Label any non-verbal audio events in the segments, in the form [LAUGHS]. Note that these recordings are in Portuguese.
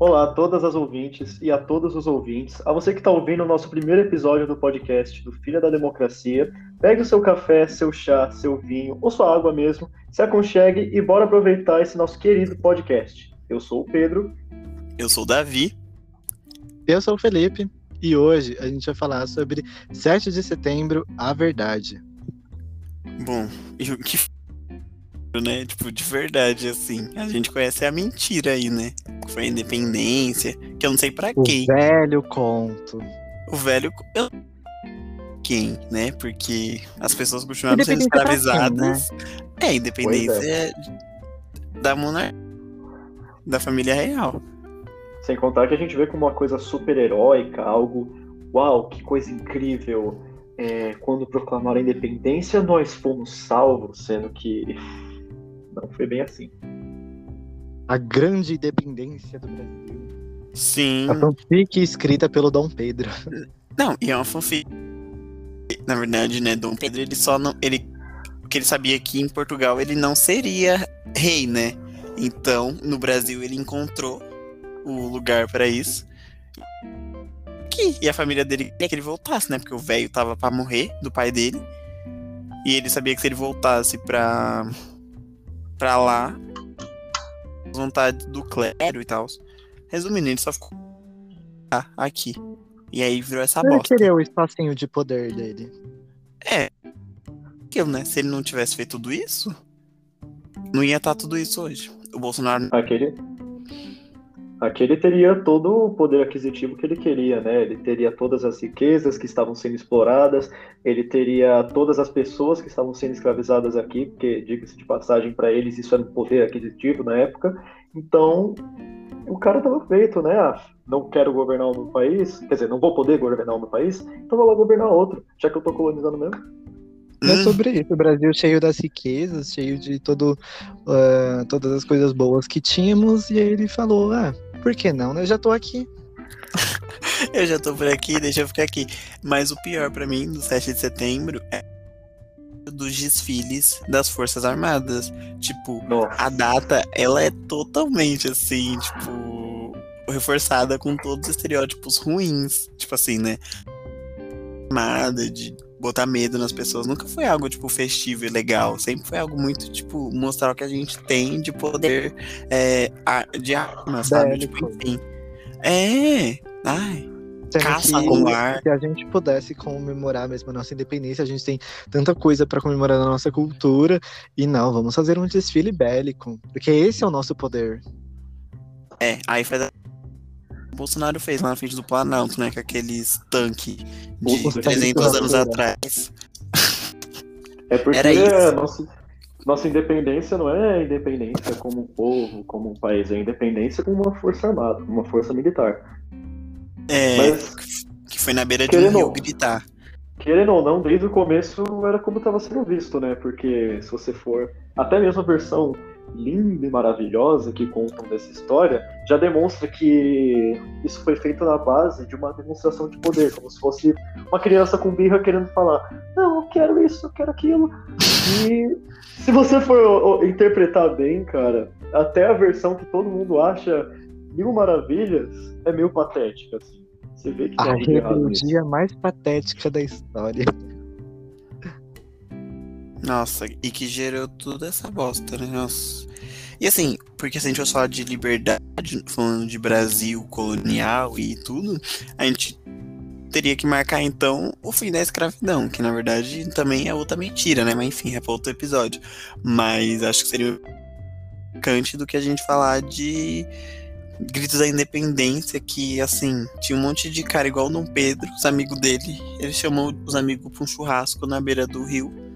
Olá a todas as ouvintes e a todos os ouvintes. A você que está ouvindo o nosso primeiro episódio do podcast do Filha da Democracia, pegue o seu café, seu chá, seu vinho ou sua água mesmo, se aconchegue e bora aproveitar esse nosso querido podcast. Eu sou o Pedro. Eu sou o Davi. Eu sou o Felipe. E hoje a gente vai falar sobre 7 de setembro, a verdade. Bom, o que né? Tipo, de verdade, assim. A gente conhece a mentira aí, né? Que foi a independência, que eu não sei pra quem. O velho conto. O velho. Eu... Quem, né? Porque as pessoas continuaram sendo escravizadas. Quem, né? É, independência é. da monarquia. Da família real. Sem contar que a gente vê como uma coisa super heróica, algo. Uau, que coisa incrível! É, quando proclamaram a independência, nós fomos salvos, sendo que não foi bem assim. A grande independência do Brasil. Sim. A fanfic escrita pelo Dom Pedro. Não, e é uma fanfic. Na verdade, né, Dom Pedro, ele só não. Ele, porque ele sabia que em Portugal ele não seria rei, né? Então, no Brasil, ele encontrou o lugar para isso. Que, e a família dele queria que ele voltasse, né? Porque o velho tava para morrer do pai dele. E ele sabia que se ele voltasse pra, pra lá, vontade do clero e tal. Resumindo, ele só ficou aqui. E aí virou essa ele bosta. Ele queria o espacinho de poder dele. É. Aquilo, né? Se ele não tivesse feito tudo isso, não ia estar tudo isso hoje. O Bolsonaro. Aquele. Aquele teria todo o poder aquisitivo que ele queria, né? Ele teria todas as riquezas que estavam sendo exploradas, ele teria todas as pessoas que estavam sendo escravizadas aqui, porque, diga-se de passagem, para eles isso era um poder aquisitivo na época. Então, o cara estava feito, né? Ah, não quero governar o meu país, quer dizer, não vou poder governar o meu país, então vou lá governar outro, já que eu tô colonizando mesmo. É sobre isso, o Brasil cheio das riquezas, cheio de todo, uh, todas as coisas boas que tínhamos, e aí ele falou, ah, por que não? Né? Eu já tô aqui. [LAUGHS] eu já tô por aqui, deixa eu ficar aqui. Mas o pior para mim do 7 de setembro é dos desfiles das Forças Armadas. Tipo, Nossa. a data, ela é totalmente assim, tipo, reforçada com todos os estereótipos ruins. Tipo assim, né? Armada, de botar medo nas pessoas. Nunca foi algo, tipo, festivo e legal. Sempre foi algo muito, tipo, mostrar o que a gente tem de poder é, de arma, sabe? Tipo, enfim. É. Ai. Sendo caça no ar. Se a gente pudesse comemorar mesmo a nossa independência, a gente tem tanta coisa para comemorar na nossa cultura. E não, vamos fazer um desfile bélico. Porque esse é o nosso poder. É, aí faz a Bolsonaro fez lá na frente do Planalto, né? Com aqueles tanques de 300 anos atrás. É porque Era isso. Nossa, nossa independência não é independência como um povo, como um país, é independência como uma força armada, uma força militar. É, Mas, que foi na beira de um rio gritar. Querendo ou não, desde o começo era como estava sendo visto, né? Porque se você for. Até mesmo a versão linda e maravilhosa que contam dessa história já demonstra que isso foi feito na base de uma demonstração de poder, como se fosse uma criança com birra querendo falar: Não, eu quero isso, eu quero aquilo. E se você for interpretar bem, cara, até a versão que todo mundo acha mil maravilhas é meio patética, assim. Você vê que a rebeldia mais patética da história. Nossa, e que gerou toda essa bosta, né? Nossa. E assim, porque se a gente fosse falar de liberdade, falando de Brasil colonial e tudo, a gente teria que marcar então o fim da escravidão, que na verdade também é outra mentira, né? Mas enfim, é para outro episódio. Mas acho que seria marcante do que a gente falar de gritos da independência, que assim, tinha um monte de cara igual o Dom Pedro, os amigos dele. Ele chamou os amigos para um churrasco na beira do rio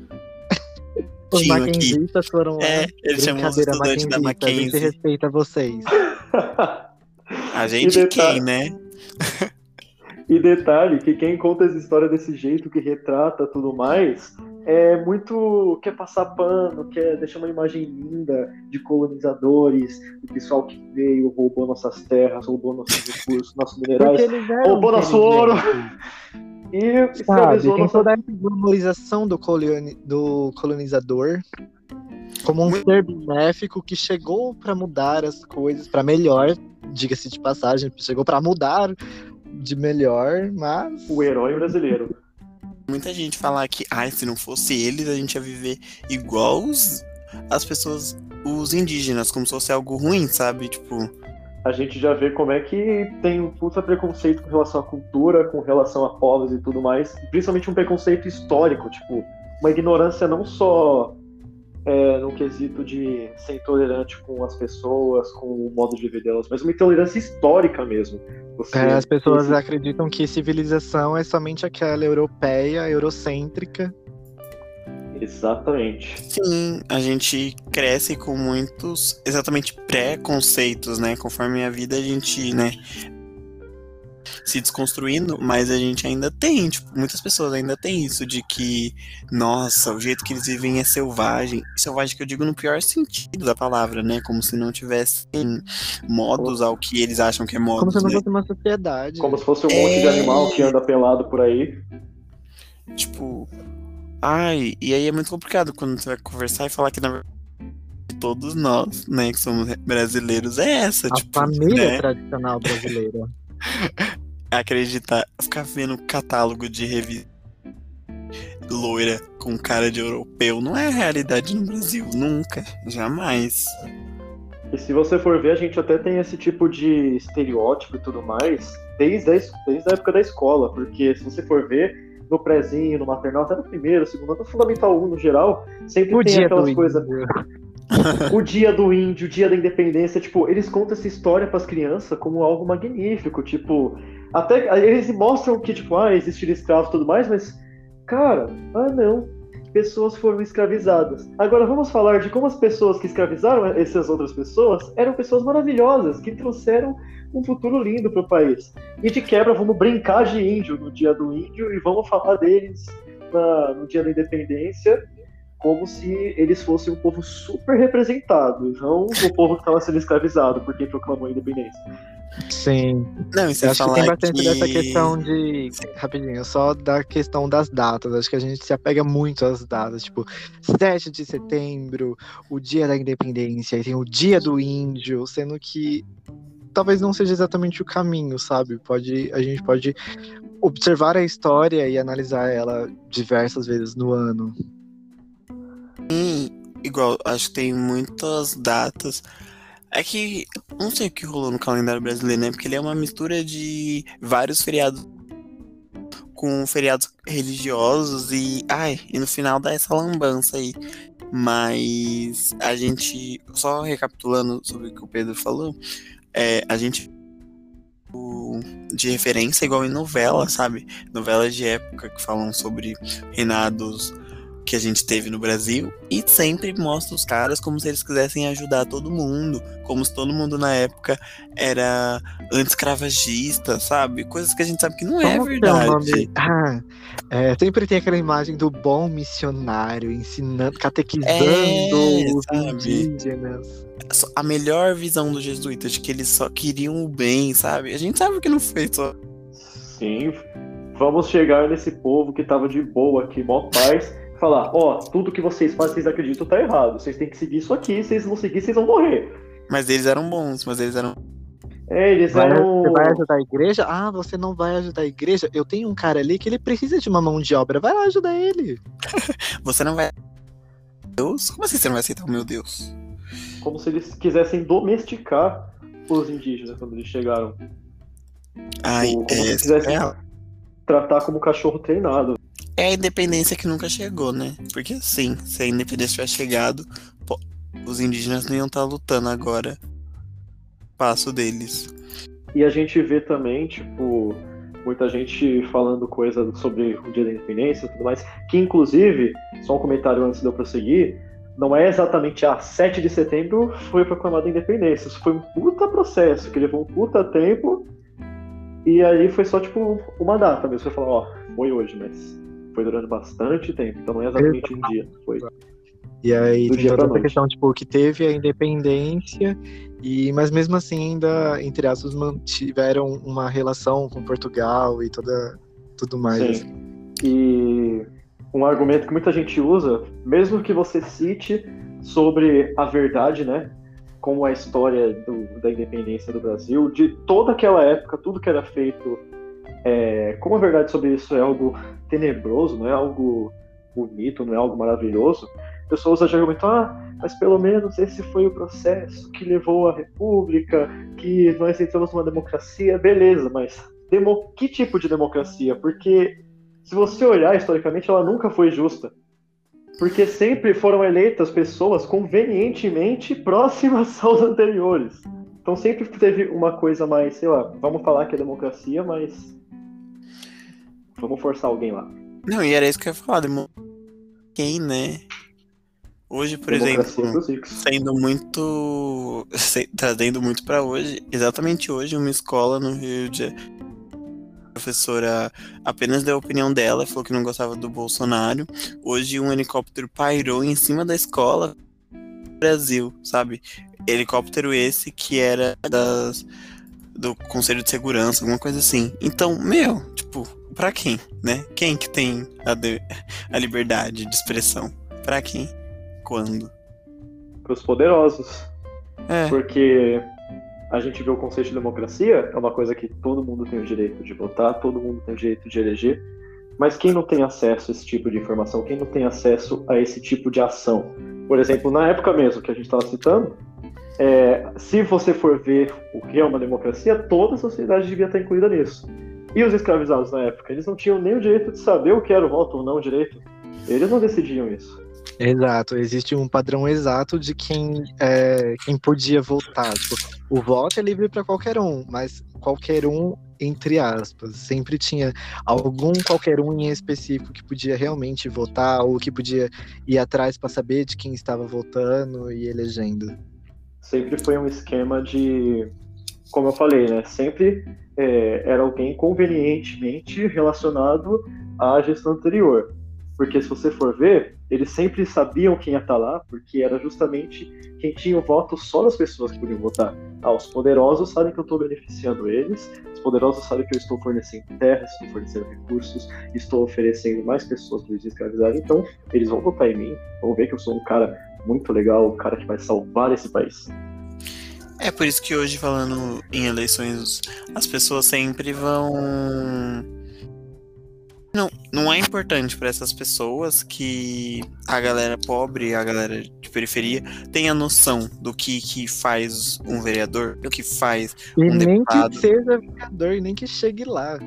os maquinzistas foram lá. É, ele chamou os estudantes da Mackenzie. A gente respeita vocês. [LAUGHS] A gente detalhe, quem, né? e detalhe, que quem conta essa história desse jeito, que retrata tudo mais, é muito. quer passar pano, quer deixar uma imagem linda de colonizadores, do pessoal que veio, roubou nossas terras, roubou nossos recursos, nossos minerais, roubou nosso ouro. [LAUGHS] E Sabe, tem nossa... toda a glamorização do, coloni... do colonizador. como um muito... ser benéfico que chegou para mudar as coisas para melhor, diga-se de passagem, chegou para mudar de melhor, mas o herói brasileiro. Muita gente falar que, ai, se não fosse eles, a gente ia viver igual os, as pessoas, os indígenas, como se fosse algo ruim, sabe? Tipo, a gente já vê como é que tem um puta preconceito com relação à cultura, com relação a povos e tudo mais, principalmente um preconceito histórico, tipo, uma ignorância não só é, no quesito de ser intolerante com as pessoas, com o modo de vida delas, mas uma intolerância histórica mesmo. Você, é, as pessoas acreditam que civilização é somente aquela europeia, eurocêntrica, Exatamente. Sim, a gente cresce com muitos exatamente preconceitos, né? Conforme a vida a gente, né, se desconstruindo, mas a gente ainda tem, tipo, muitas pessoas ainda têm isso de que, nossa, o jeito que eles vivem é selvagem. Selvagem que eu digo no pior sentido da palavra, né? Como se não tivessem modos ao que eles acham que é modos. Como se não né? fosse uma sociedade. Como se fosse um é... monte de animal que anda pelado por aí. Tipo, Ai, e aí é muito complicado quando você vai conversar e falar que na verdade todos nós, né, que somos brasileiros, é essa. A tipo, família né? tradicional [LAUGHS] brasileira. Acreditar, ficar vendo catálogo de revista loira com cara de europeu não é realidade no Brasil, nunca, jamais. E se você for ver, a gente até tem esse tipo de estereótipo e tudo mais desde a, desde a época da escola, porque se você for ver, no prézinho, no maternal, até no primeiro, segundo, no fundamental 1 no geral, sempre o tem aquelas coisas. [LAUGHS] o dia do índio, o dia da independência, tipo, eles contam essa história para as crianças como algo magnífico, tipo, até eles mostram que, tipo, ah, existiram escravos e tudo mais, mas, cara, ah não, pessoas foram escravizadas. Agora vamos falar de como as pessoas que escravizaram essas outras pessoas eram pessoas maravilhosas, que trouxeram um futuro lindo para o país. E de quebra, vamos brincar de índio no dia do índio e vamos falar deles na, no dia da independência como se eles fossem um povo super representado, não o povo que estava sendo escravizado por quem proclamou a independência. Sim. Não, e acho que tem bastante que... dessa questão de. Rapidinho, só da questão das datas. Acho que a gente se apega muito às datas. Tipo, 7 de setembro, o dia da independência, e tem o dia do índio, sendo que talvez não seja exatamente o caminho, sabe? Pode, a gente pode observar a história e analisar ela diversas vezes no ano. Hum, igual, acho que tem muitas datas. É que não sei o que rolou no calendário brasileiro, né? Porque ele é uma mistura de vários feriados com feriados religiosos e ai, e no final dá essa lambança aí. Mas a gente, só recapitulando sobre o que o Pedro falou, é, a gente de referência igual em novela, sabe? Novelas de época que falam sobre reinados que a gente teve no Brasil e sempre mostra os caras como se eles quisessem ajudar todo mundo, como se todo mundo na época era anti-escravagista, sabe? Coisas que a gente sabe que não é como é verdade. Ah, [LAUGHS] é, sempre tem aquela imagem do bom missionário ensinando, catequizando é, os sabe? indígenas. A melhor visão dos jesuítas, de que eles só queriam o bem, sabe? A gente sabe que não foi só. Sim, vamos chegar nesse povo que tava de boa aqui, mó paz falar, ó, oh, tudo que vocês fazem, vocês acreditam, tá errado. Vocês têm que seguir isso aqui, se vocês não seguir, vocês vão morrer. Mas eles eram bons, mas eles eram. É, eles vai, eram. Você vai ajudar a igreja? Ah, você não vai ajudar a igreja? Eu tenho um cara ali que ele precisa de uma mão de obra. Vai lá ajudar ele. [LAUGHS] você não vai. Deus? Como assim você não vai aceitar o meu Deus? Como se eles quisessem domesticar os indígenas quando eles chegaram. Ai, como, como é, se quisessem é... tratar como cachorro treinado é a independência que nunca chegou, né? Porque sim, se a independência tivesse chegado, os indígenas não iam estar tá lutando agora. Passo deles. E a gente vê também, tipo, muita gente falando coisa sobre o dia da independência e tudo mais, que inclusive, só um comentário antes de eu prosseguir, não é exatamente a ah, 7 de setembro foi proclamada a independência. Isso foi um puta processo, que levou um puta tempo. E aí foi só, tipo, uma data mesmo. Você falou, ó, foi hoje, mas foi durante bastante tempo, então não é exatamente um dia, foi. E aí tem toda essa questão, tipo, que teve a independência, e, mas mesmo assim ainda, entre aspas, mantiveram uma relação com Portugal e toda, tudo mais. Sim. E um argumento que muita gente usa, mesmo que você cite sobre a verdade, né? Como a história do, da independência do Brasil, de toda aquela época, tudo que era feito. É, como a verdade sobre isso é algo tenebroso, não é algo bonito, não é algo maravilhoso, pessoas já argumentam, ah, mas pelo menos esse foi o processo que levou à república, que nós entramos numa democracia, beleza, mas demo... que tipo de democracia? Porque se você olhar historicamente, ela nunca foi justa. Porque sempre foram eleitas pessoas convenientemente próximas [LAUGHS] aos anteriores. Então sempre teve uma coisa mais, sei lá, vamos falar que é democracia, mas vamos forçar alguém lá. Não, e era isso que eu ia falar, quem, né? Hoje, por exemplo, sendo muito. [LAUGHS] trazendo muito para hoje, exatamente hoje, uma escola no Rio de Janeiro. A professora apenas deu a opinião dela, falou que não gostava do Bolsonaro. Hoje, um helicóptero pairou em cima da escola Brasil, sabe? Helicóptero esse que era das, do Conselho de Segurança, alguma coisa assim. Então, meu, tipo, pra quem, né? Quem que tem a, de, a liberdade de expressão? Pra quem? quando? Para os poderosos. É. Porque a gente vê o conceito de democracia, é uma coisa que todo mundo tem o direito de votar, todo mundo tem o direito de eleger, mas quem não tem acesso a esse tipo de informação, quem não tem acesso a esse tipo de ação? Por exemplo, na época mesmo que a gente estava citando, é, se você for ver o que é uma democracia, toda a sociedade devia estar incluída nisso. E os escravizados na época, eles não tinham nem o direito de saber o que era o voto ou não direito. Eles não decidiam isso. Exato, existe um padrão exato de quem, é, quem podia votar. Tipo, o voto é livre para qualquer um, mas qualquer um, entre aspas, sempre tinha algum qualquer um em específico que podia realmente votar ou que podia ir atrás para saber de quem estava votando e elegendo. Sempre foi um esquema de, como eu falei, né? Sempre é, era alguém convenientemente relacionado à gestão anterior. Porque se você for ver, eles sempre sabiam quem ia estar lá, porque era justamente quem tinha o voto só das pessoas que podiam votar. Ah, os poderosos sabem que eu estou beneficiando eles, os poderosos sabem que eu estou fornecendo terra, estou fornecendo recursos, estou oferecendo mais pessoas para eles escravizarem, então eles vão votar em mim, vão ver que eu sou um cara muito legal, um cara que vai salvar esse país. É por isso que hoje, falando em eleições, as pessoas sempre vão não, não é importante para essas pessoas que a galera pobre, a galera de periferia, tenha noção do que, que faz um vereador, do que faz e um nem deputado. que seja vereador, e nem que chegue lá.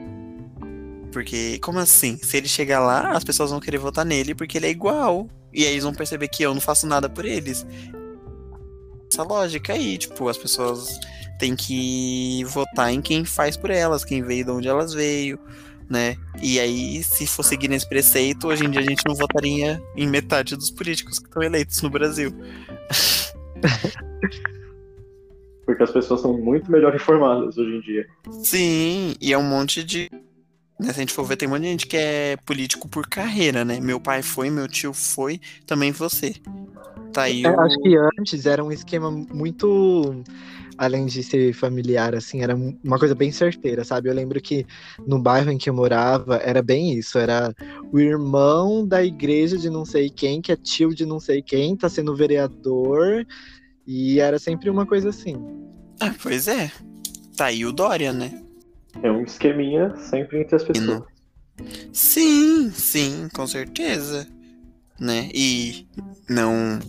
Porque, como assim? Se ele chegar lá, as pessoas vão querer votar nele porque ele é igual. E aí eles vão perceber que eu não faço nada por eles. Essa lógica aí, tipo, as pessoas têm que votar em quem faz por elas, quem veio de onde elas veio né? E aí, se for seguir nesse preceito, hoje em dia a gente não votaria em metade dos políticos que estão eleitos no Brasil. [LAUGHS] Porque as pessoas são muito melhor informadas hoje em dia. Sim, e é um monte de. Né, se a gente for ver, tem um monte de gente que é político por carreira, né? Meu pai foi, meu tio foi, também você. Tá aí. Eu o... acho que antes era um esquema muito além de ser familiar, assim, era uma coisa bem certeira, sabe? Eu lembro que no bairro em que eu morava era bem isso, era o irmão da igreja de não sei quem, que é tio de não sei quem, tá sendo vereador, e era sempre uma coisa assim. Ah, pois é. Tá aí o Dória, né? É um esqueminha sempre entre as pessoas. Sim, sim, com certeza. Né? E não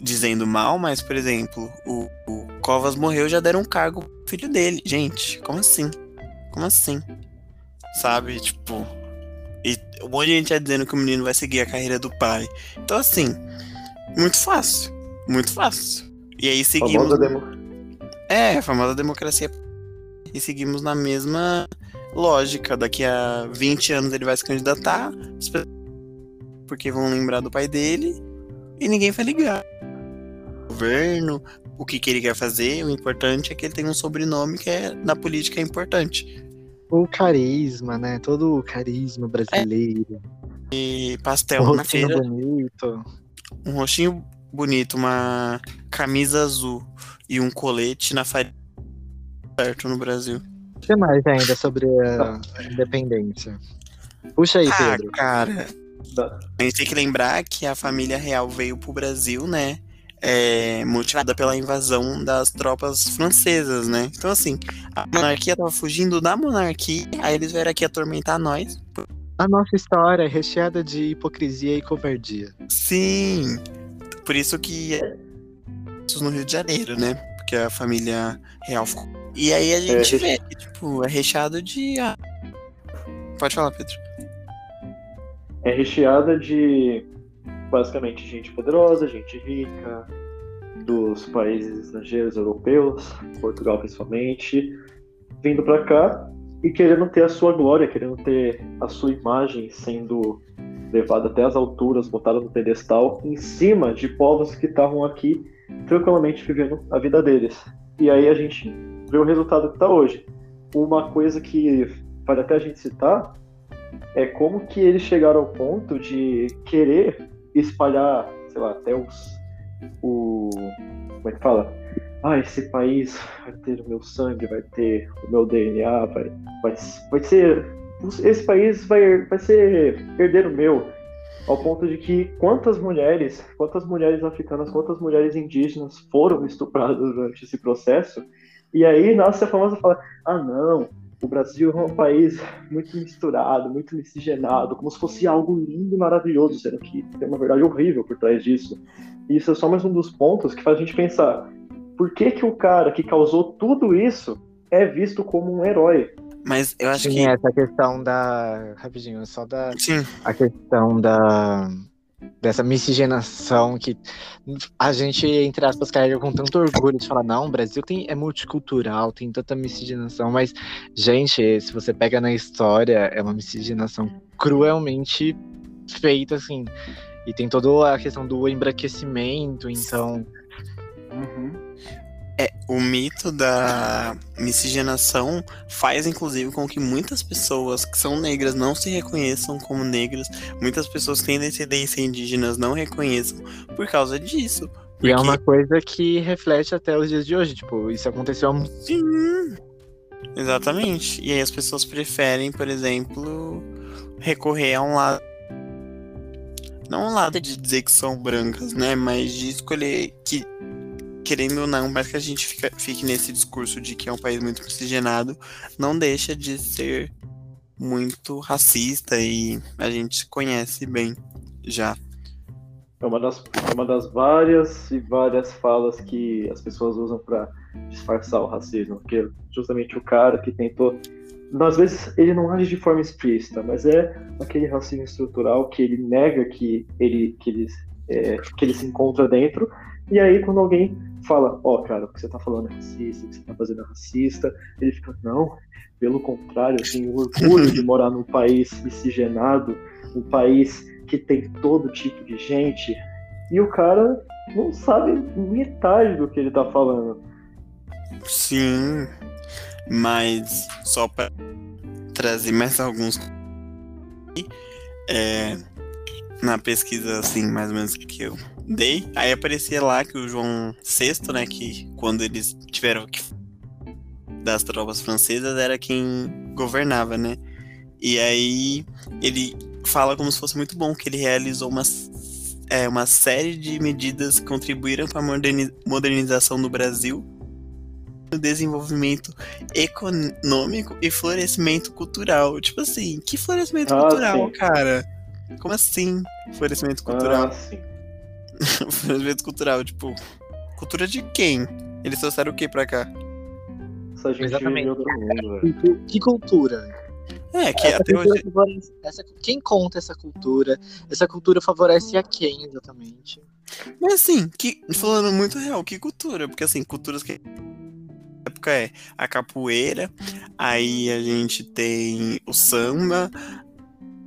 dizendo mal, mas, por exemplo, o, o Covas morreu já deram um cargo pro filho dele. Gente, como assim? Como assim? Sabe? Tipo. E um monte de gente tá dizendo que o menino vai seguir a carreira do pai. Então, assim, muito fácil. Muito fácil. E aí seguimos. Famosa demo... É, a famosa democracia. E seguimos na mesma lógica. Daqui a 20 anos ele vai se candidatar. Porque vão lembrar do pai dele. E ninguém vai ligar governo, o que, que ele quer fazer. O importante é que ele tem um sobrenome que é na política é importante. O carisma, né? Todo o carisma brasileiro. É. E pastel um na feira. bonito. Um rostinho bonito, uma camisa azul e um colete na farinha certo no Brasil. O que mais ainda sobre a independência? Puxa aí, ah, Pedro. Cara. A gente tem que lembrar que a família real veio pro Brasil, né? É, motivada pela invasão das tropas francesas, né? Então, assim, a monarquia tava fugindo da monarquia, aí eles vieram aqui atormentar nós. A nossa história é recheada de hipocrisia e covardia. Sim, por isso que no Rio de Janeiro, né? Porque a família real ficou. E aí a gente é, vê que, tipo, é recheado de. Ah, pode falar, Pedro. É recheada de basicamente gente poderosa, gente rica, dos países estrangeiros europeus, Portugal principalmente, vindo para cá e querendo ter a sua glória, querendo ter a sua imagem sendo levada até as alturas, botada no pedestal, em cima de povos que estavam aqui tranquilamente vivendo a vida deles. E aí a gente vê o resultado que está hoje. Uma coisa que vale até a gente citar é como que eles chegaram ao ponto de querer espalhar, sei lá, até os. O. Como é que fala? Ah, esse país vai ter o meu sangue, vai ter o meu DNA, vai, vai, vai ser. Esse país vai, vai ser herdeiro meu. Ao ponto de que quantas mulheres, quantas mulheres africanas, quantas mulheres indígenas foram [LAUGHS] estupradas durante esse processo. E aí nasce a famosa fala: ah, não, o Brasil é um país muito misturado, muito miscigenado, como se fosse algo lindo e maravilhoso, sendo que tem uma verdade horrível por trás disso. E isso é só mais um dos pontos que faz a gente pensar: por que, que o cara que causou tudo isso é visto como um herói? Mas eu acho Sim, que. essa questão da. Rapidinho, só da. Sim. A questão da dessa miscigenação que a gente, entre aspas, carrega com tanto orgulho de falar, não, o Brasil tem, é multicultural, tem tanta miscigenação, mas, gente, se você pega na história, é uma miscigenação cruelmente feita, assim, e tem toda a questão do embranquecimento, então... Uhum. É, o mito da miscigenação faz, inclusive, com que muitas pessoas que são negras não se reconheçam como negras, muitas pessoas que têm descendência indígenas não reconheçam por causa disso. Porque... E é uma coisa que reflete até os dias de hoje, tipo, isso aconteceu há muito Sim, exatamente. E aí as pessoas preferem, por exemplo, recorrer a um lado não um lado de dizer que são brancas, né? Mas de escolher que querendo ou não, mas que a gente fica, fique nesse discurso de que é um país muito miscigenado, não deixa de ser muito racista e a gente conhece bem já. É uma das, é uma das várias e várias falas que as pessoas usam para disfarçar o racismo, porque justamente o cara que tentou às vezes ele não age de forma explícita, mas é aquele racismo estrutural que ele nega que ele que ele, é, que ele se encontra dentro e aí quando alguém fala, ó, oh, cara, o que você tá falando é racista, o que você tá fazendo é racista, ele fica, não, pelo contrário, eu tenho orgulho de morar num país miscigenado, um país que tem todo tipo de gente, e o cara não sabe metade do que ele tá falando. Sim, mas só para trazer mais alguns é, na pesquisa assim mais ou menos que eu dei, aí aparecia lá que o João VI, né, que quando eles tiveram que das tropas francesas era quem governava, né? E aí ele fala como se fosse muito bom que ele realizou uma, é, uma série de medidas que contribuíram para a modernização do Brasil, no desenvolvimento econômico e florescimento cultural. Tipo assim, que florescimento ah, cultural, sim. cara? Como assim, florescimento cultural? Ah, sim. [LAUGHS] evento cultural, tipo, cultura de quem? Eles trouxeram o que pra cá? Essa gente Exatamente. Mundo, que cultura? É, que essa até hoje. Favorece, essa, quem conta essa cultura? Essa cultura favorece a quem exatamente? Mas assim, que, falando muito real, que cultura? Porque assim, culturas que época é a capoeira, aí a gente tem o samba,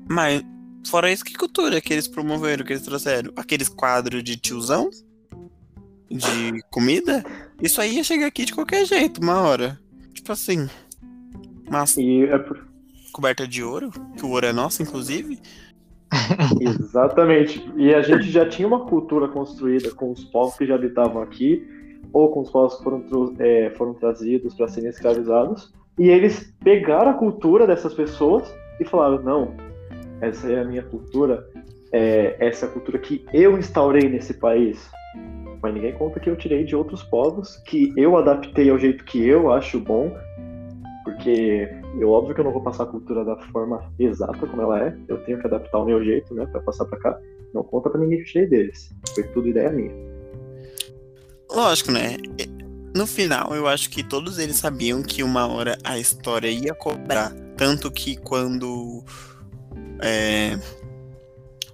mas Fora isso, que cultura que eles promoveram, que eles trouxeram? Aqueles quadros de tiozão? De comida? Isso aí ia chegar aqui de qualquer jeito, uma hora. Tipo assim. Mas. É por... Coberta de ouro? Que o ouro é nosso, inclusive. [LAUGHS] [LAUGHS] Exatamente. E a gente já tinha uma cultura construída com os povos que já habitavam aqui, ou com os povos que foram, é, foram trazidos para serem escravizados. E eles pegaram a cultura dessas pessoas e falaram: não, essa é a minha cultura, é, essa é a cultura que eu instaurei nesse país. Mas ninguém conta que eu tirei de outros povos, que eu adaptei ao jeito que eu acho bom, porque eu óbvio que eu não vou passar a cultura da forma exata como ela é, eu tenho que adaptar o meu jeito, né, para passar para cá. Não conta para ninguém que eu tirei deles. Foi tudo ideia minha. Lógico, né? No final, eu acho que todos eles sabiam que uma hora a história ia cobrar. Tanto que quando é,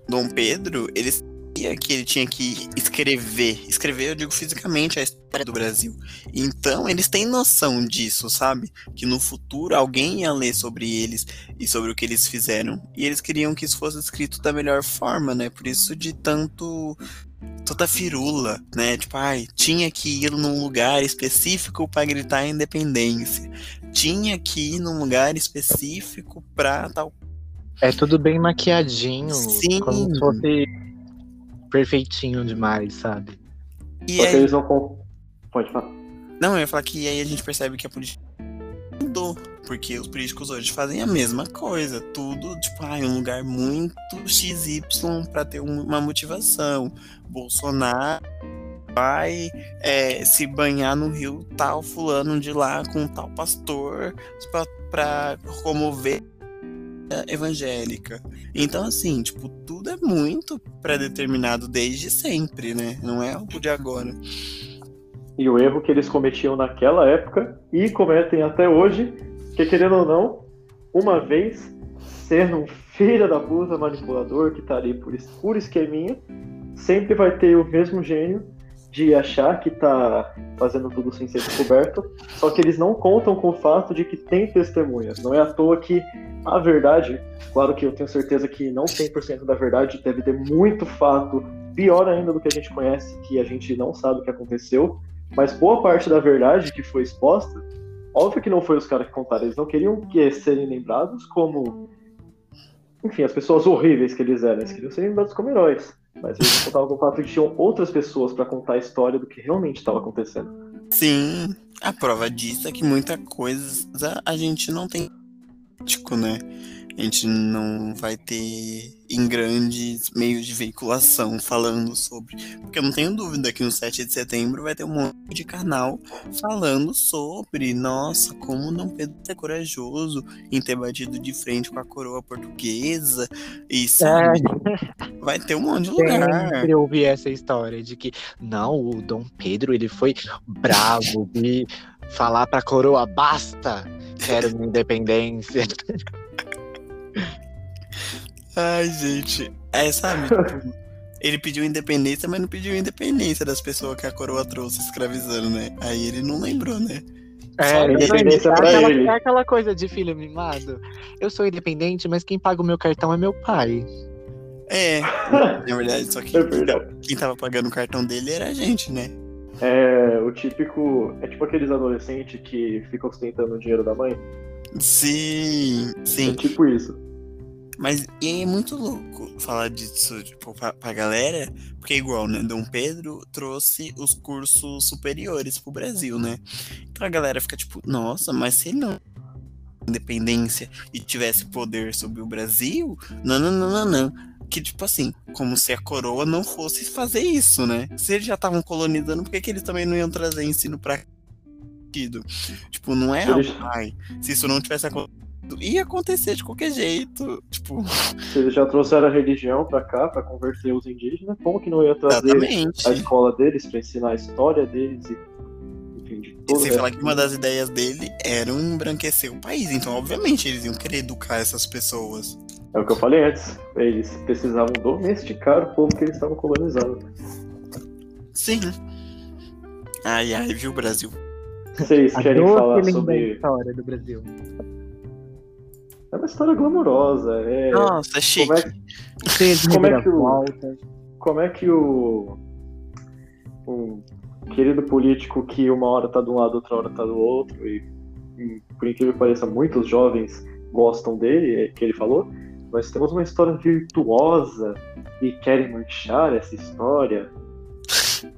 Dom Pedro, ele sabia que ele tinha que escrever. Escrever, eu digo fisicamente, a história do Brasil. Então, eles têm noção disso, sabe? Que no futuro alguém ia ler sobre eles e sobre o que eles fizeram. E eles queriam que isso fosse escrito da melhor forma, né? Por isso de tanto toda firula, né? Tipo, ai, tinha que ir num lugar específico para gritar a independência. Tinha que ir num lugar específico pra tal. É tudo bem maquiadinho. Sim. Como se fosse perfeitinho demais, sabe? E aí... eles não. Pode falar. Não, eu ia falar que aí a gente percebe que a política mudou. Porque os políticos hoje fazem a mesma coisa. Tudo, tipo, ah, um lugar muito XY para ter uma motivação. Bolsonaro vai é, se banhar no rio tal fulano de lá com tal pastor para comover evangélica. Então, assim, tipo, tudo é muito pré-determinado desde sempre, né? Não é algo de agora. E o erro que eles cometiam naquela época e cometem até hoje, que querendo ou não, uma vez sendo um filho da puta manipulador que tá ali por puro esqueminha, sempre vai ter o mesmo gênio de achar que tá fazendo tudo sem ser descoberto, só que eles não contam com o fato de que tem testemunhas. Não é à toa que a verdade, claro que eu tenho certeza que não 100% da verdade, deve ter muito fato pior ainda do que a gente conhece, que a gente não sabe o que aconteceu, mas boa parte da verdade que foi exposta, óbvio que não foi os caras que contaram, eles não queriam que serem lembrados como enfim, as pessoas horríveis que eles eram, eles queriam ser lembrados como heróis. Mas eles contavam com o fato de que tinham outras pessoas para contar a história do que realmente estava acontecendo. Sim, a prova disso é que muita coisa a gente não tem, tipo, né? A gente não vai ter em grandes meios de veiculação falando sobre. Porque eu não tenho dúvida que no 7 de setembro vai ter um monte de canal falando sobre, nossa, como Dom Pedro é corajoso em ter batido de frente com a coroa portuguesa. E sabe, é. vai ter um monte de lugar. Sempre ouvi essa história de que, não, o Dom Pedro ele foi bravo de falar pra coroa, basta, quero minha independência. [LAUGHS] Ai, gente. É, sabe? Tipo, [LAUGHS] ele pediu independência, mas não pediu independência das pessoas que a coroa trouxe escravizando, né? Aí ele não lembrou, né? É, independência é, aquela, ele. é aquela coisa de filho mimado. Eu sou independente, mas quem paga o meu cartão é meu pai. É, [LAUGHS] na verdade, só que é quem tava pagando o cartão dele era a gente, né? É o típico. É tipo aqueles adolescentes que ficam ostentando o dinheiro da mãe. Sim, sim. É tipo isso. Mas é muito louco falar disso tipo, pra, pra galera, porque é igual, né? Dom Pedro trouxe os cursos superiores pro Brasil, né? Então a galera fica tipo, nossa, mas se ele não independência e tivesse poder sobre o Brasil, não, não, não, não, não. Que, tipo assim, como se a coroa não fosse fazer isso, né? Se eles já estavam colonizando, por que, que eles também não iam trazer ensino pra Tipo, não é algo, ai, se isso não tivesse acontecido ia acontecer de qualquer jeito. Tipo. Se eles já trouxeram a religião pra cá, pra converter os indígenas, como que não ia trazer Exatamente. a escola deles pra ensinar a história deles e. Enfim, de tudo. Sem falar que uma das ideias dele era embranquecer o país. Então, obviamente, eles iam querer educar essas pessoas. É o que eu falei antes. Eles precisavam domesticar o povo que eles estavam colonizando. Sim. Ai, ai, viu, Brasil? Vocês querem falar sobre. a história do Brasil. É uma história glamourosa. É... Nossa, é chique. Como é, que, como é que o. Como é que o. Um querido político que uma hora tá de um lado, outra hora tá do outro, e por incrível que pareça, muitos jovens gostam dele, é, que ele falou. Nós temos uma história virtuosa e querem manchar essa história. [LAUGHS]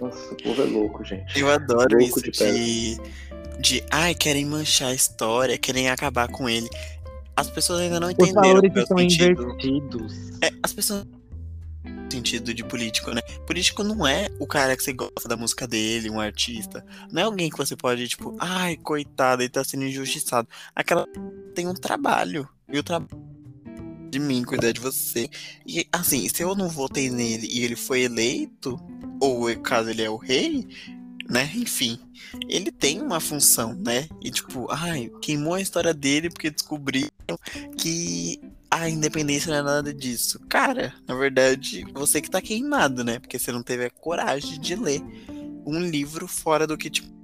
Nossa, o povo é louco, gente. Eu adoro louco isso de, de, de ai, querem manchar a história, querem acabar com ele. as pessoas ainda não entenderam Os valores estão invertidos. É, as pessoas sentido de político, né? Político não é o cara que você gosta da música dele, um artista. Não é alguém que você pode, tipo, ai, coitado, ele tá sendo injustiçado. Aquela tem um trabalho. E o trabalho de mim cuidar de você. E assim, se eu não votei nele e ele foi eleito, ou caso ele é o rei, né? Enfim, ele tem uma função, né? E tipo, ai, queimou a história dele porque descobriram que a independência não é nada disso. Cara, na verdade, você que tá queimado, né? Porque você não teve a coragem de ler um livro fora do que, tipo.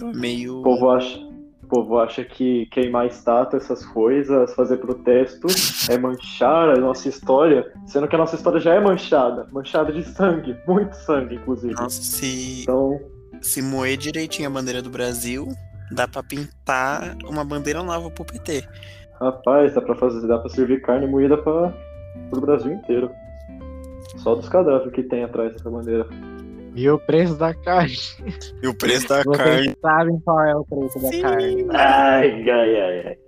É meio. O povo acha, o povo acha que queimar estátua, essas coisas, fazer protesto, é manchar a nossa história, sendo que a nossa história já é manchada manchada de sangue, muito sangue, inclusive. Nossa, se. Então. Se moer direitinho a bandeira do Brasil, dá pra pintar uma bandeira nova pro PT. Rapaz, dá pra fazer, dá pra servir carne moída para o Brasil inteiro. Só dos cadáveres que tem atrás dessa bandeira. E o preço da carne. E o preço da Vocês carne. sabem qual é o preço Sim. da carne. Ai, ai, ai, ai.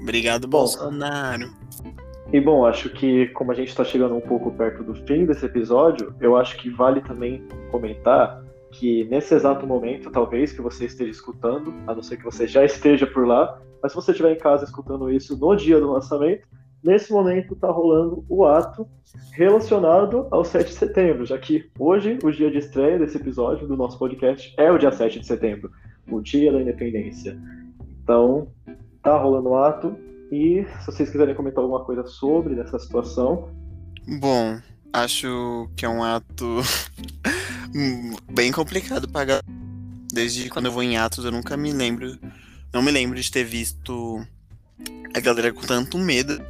Obrigado, bom, Bolsonaro. E bom, acho que como a gente está chegando um pouco perto do fim desse episódio, eu acho que vale também comentar que nesse exato momento, talvez que você esteja escutando, a não ser que você já esteja por lá, mas se você estiver em casa escutando isso no dia do lançamento, nesse momento está rolando o ato relacionado ao 7 de setembro, já que hoje, o dia de estreia desse episódio do nosso podcast é o dia 7 de setembro, o dia da independência. Então, tá rolando o ato e se vocês quiserem comentar alguma coisa sobre essa situação. Bom, acho que é um ato [LAUGHS] bem complicado para Desde quando eu vou em atos, eu nunca me lembro não me lembro de ter visto a galera com tanto medo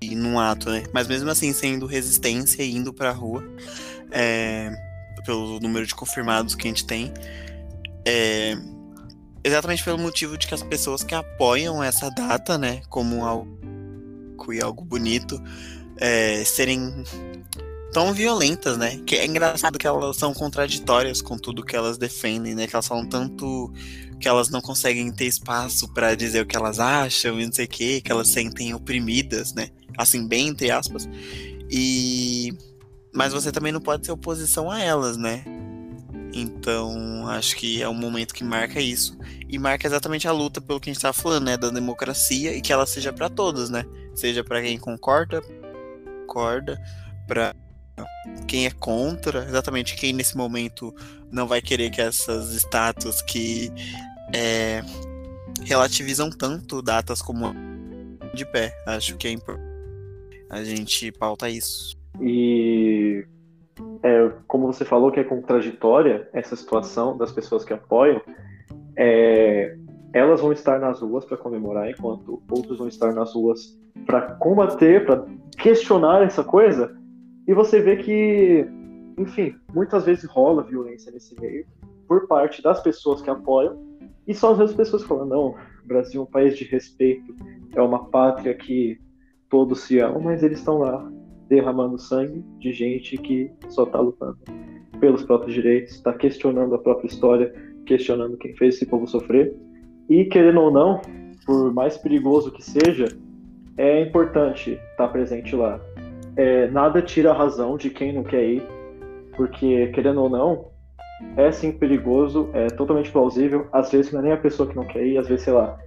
e num ato, né? Mas mesmo assim, sendo resistência e indo pra rua, é, pelo número de confirmados que a gente tem, é, exatamente pelo motivo de que as pessoas que apoiam essa data, né, como algo e algo bonito, é, serem tão violentas, né? Que é engraçado que elas são contraditórias com tudo que elas defendem, né? Que elas falam tanto que elas não conseguem ter espaço para dizer o que elas acham e não sei o que, que elas sentem oprimidas, né? Assim, bem entre aspas. E mas você também não pode ser oposição a elas, né? Então, acho que é um momento que marca isso e marca exatamente a luta pelo que a gente tá falando, né, da democracia e que ela seja para todos, né? Seja para quem concorda, concorda, para quem é contra, exatamente quem nesse momento não vai querer que essas estátuas que é, relativizam tanto datas como de pé. Acho que é importante a gente pauta isso. E é, como você falou que é contraditória essa situação das pessoas que apoiam, é, elas vão estar nas ruas para comemorar, enquanto outros vão estar nas ruas para combater, para questionar essa coisa. E você vê que, enfim, muitas vezes rola violência nesse meio por parte das pessoas que apoiam, e só às vezes pessoas falam: não, o Brasil é um país de respeito, é uma pátria que todos se amam, mas eles estão lá derramando sangue de gente que só está lutando pelos próprios direitos, está questionando a própria história, questionando quem fez esse povo sofrer. E querendo ou não, por mais perigoso que seja, é importante estar presente lá é, nada tira a razão de quem não quer ir, porque, querendo ou não, é sim perigoso, é totalmente plausível. Às vezes não é nem a pessoa que não quer ir, às vezes, sei lá,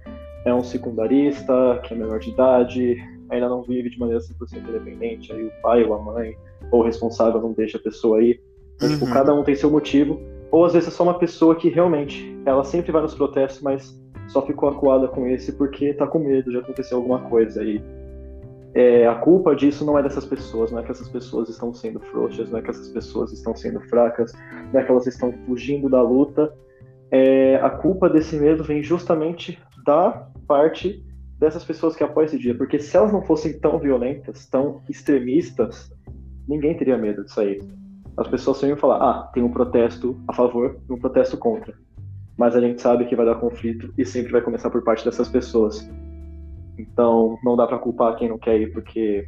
é um secundarista que é menor de idade, ainda não vive de maneira 100% independente, aí o pai ou a mãe ou o responsável não deixa a pessoa ir. Então, tipo, uhum. tipo, cada um tem seu motivo. Ou às vezes é só uma pessoa que realmente, ela sempre vai nos protestos, mas só ficou acuada com esse porque tá com medo de acontecer alguma coisa aí é, a culpa disso não é dessas pessoas, não é que essas pessoas estão sendo frouxas, não é que essas pessoas estão sendo fracas, não é que elas estão fugindo da luta. É, a culpa desse medo vem justamente da parte dessas pessoas que apoiam esse dia, porque se elas não fossem tão violentas, tão extremistas, ninguém teria medo de sair. As pessoas só iam falar: ah, tem um protesto a favor e um protesto contra. Mas a gente sabe que vai dar conflito e sempre vai começar por parte dessas pessoas. Então, não dá para culpar quem não quer ir, porque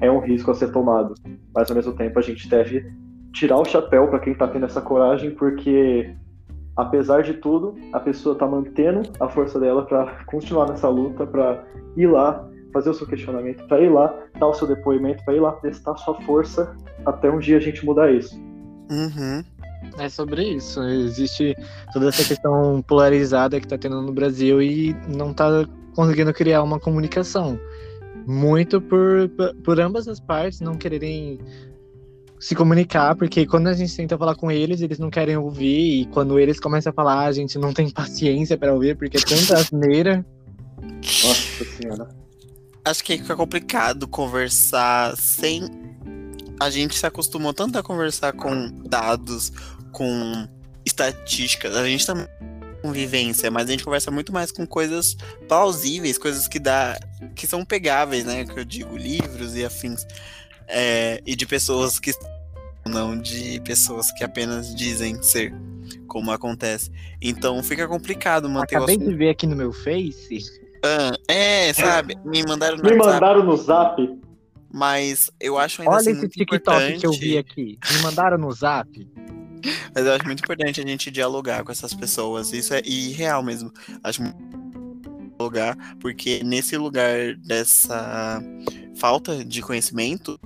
é um risco a ser tomado. Mas, ao mesmo tempo, a gente deve tirar o chapéu para quem está tendo essa coragem, porque apesar de tudo, a pessoa está mantendo a força dela para continuar nessa luta, para ir lá fazer o seu questionamento, para ir lá dar o seu depoimento, para ir lá testar a sua força até um dia a gente mudar isso. Uhum. É sobre isso. Existe toda essa questão polarizada que está tendo no Brasil e não está conseguindo criar uma comunicação. Muito por, por ambas as partes não quererem se comunicar, porque quando a gente tenta falar com eles, eles não querem ouvir, e quando eles começam a falar, a gente não tem [LAUGHS] paciência para ouvir, porque é tanta asneira. Nossa senhora. Acho que fica complicado conversar sem. A gente se acostumou tanto a conversar com dados, com estatísticas, a gente também convivência, mas a gente conversa muito mais com coisas plausíveis, coisas que dá, que são pegáveis, né? Que eu digo, livros e afins, é, e de pessoas que não de pessoas que apenas dizem ser, como acontece. Então fica complicado manter Acabei o de ver aqui no meu Face. Ah, é, sabe? Me mandaram no Me WhatsApp, mandaram no Zap. Mas eu acho ainda Olha assim esse TikTok importante... que eu vi aqui. Me mandaram no Zap. Mas eu acho muito importante a gente dialogar com essas pessoas. Isso é irreal mesmo. Acho muito dialogar, porque nesse lugar dessa falta de conhecimento,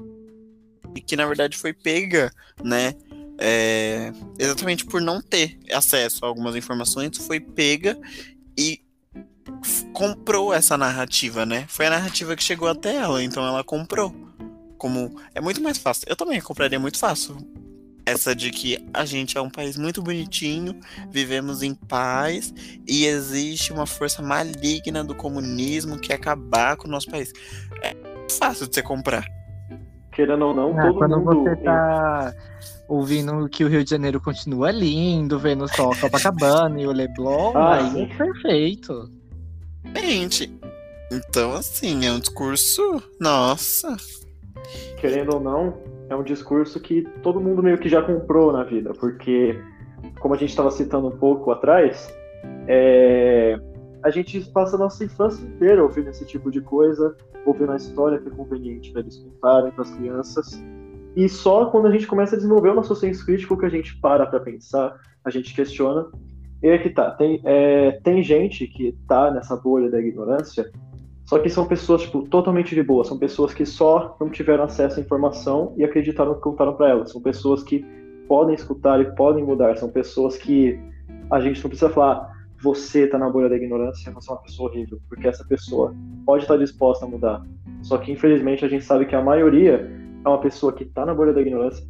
e que na verdade foi pega, né? É, exatamente por não ter acesso a algumas informações, foi pega e comprou essa narrativa, né? Foi a narrativa que chegou até ela, então ela comprou. Como é muito mais fácil. Eu também compraria muito fácil essa de que a gente é um país muito bonitinho, vivemos em paz e existe uma força maligna do comunismo que quer acabar com o nosso país. É fácil de você comprar. Querendo ou não, ah, todo quando mundo... você tá ouvindo que o Rio de Janeiro continua lindo, vendo só a [LAUGHS] Copacabana e o Leblon, ah, aí é perfeito. Gente, então assim, é um discurso, nossa. Querendo ou não, é um discurso que todo mundo meio que já comprou na vida, porque, como a gente estava citando um pouco atrás, é, a gente passa a nossa infância inteira ouvindo esse tipo de coisa, ouvindo a história que é conveniente para eles contarem para as crianças. E só quando a gente começa a desenvolver o nosso senso crítico que a gente para para pensar, a gente questiona. E é que tá, tem, é, tem gente que tá nessa bolha da ignorância só que são pessoas, tipo, totalmente de boa. São pessoas que só não tiveram acesso à informação e acreditaram no que contaram para elas. São pessoas que podem escutar e podem mudar. São pessoas que a gente não precisa falar, você tá na bolha da ignorância, você é uma pessoa horrível. Porque essa pessoa pode estar disposta a mudar. Só que, infelizmente, a gente sabe que a maioria é uma pessoa que tá na bolha da ignorância,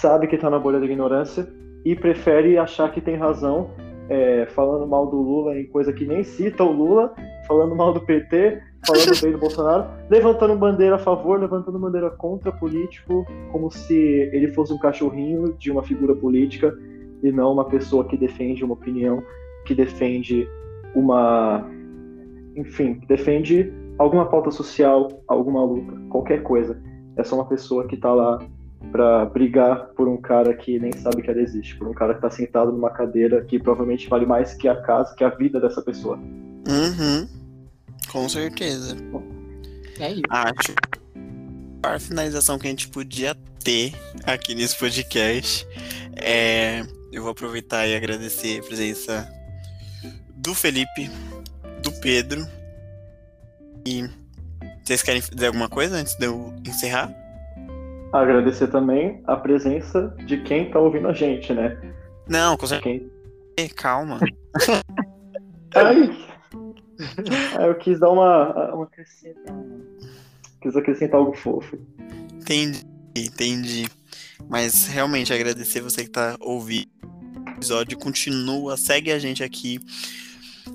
sabe que tá na bolha da ignorância e prefere achar que tem razão, é, falando mal do Lula em coisa que nem cita o Lula, falando mal do PT, falando bem do Bolsonaro, [LAUGHS] levantando bandeira a favor, levantando bandeira contra político, como se ele fosse um cachorrinho de uma figura política e não uma pessoa que defende uma opinião, que defende uma. Enfim, que defende alguma pauta social, alguma luta, qualquer coisa. É só uma pessoa que tá lá para brigar por um cara que nem sabe que ela existe, por um cara que tá sentado numa cadeira que provavelmente vale mais que a casa, que a vida dessa pessoa. Uhum. Com certeza. É isso. Acho a finalização que a gente podia ter aqui nesse podcast. É, eu vou aproveitar e agradecer a presença do Felipe, do Pedro. E vocês querem dizer alguma coisa antes de eu encerrar? Agradecer também a presença de quem tá ouvindo a gente, né? Não, com certeza. Quem... Calma. [LAUGHS] Ai, é, eu quis dar uma, uma acrescenta, quis acrescentar algo fofo. Entendi, entendi. Mas realmente agradecer você que tá ouvindo episódio. Continua, segue a gente aqui.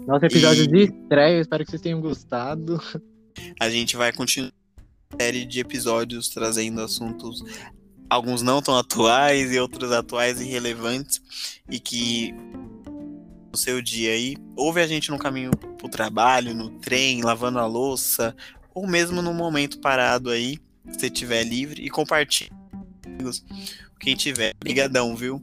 Nosso episódio e... de estreia, espero que vocês tenham gostado. A gente vai continuar série de episódios trazendo assuntos alguns não tão atuais e outros atuais e relevantes e que no seu dia aí, ouve a gente no caminho pro trabalho, no trem, lavando a louça, ou mesmo no momento parado aí, se estiver livre, e compartilhe. Quem tiver, brigadão, viu?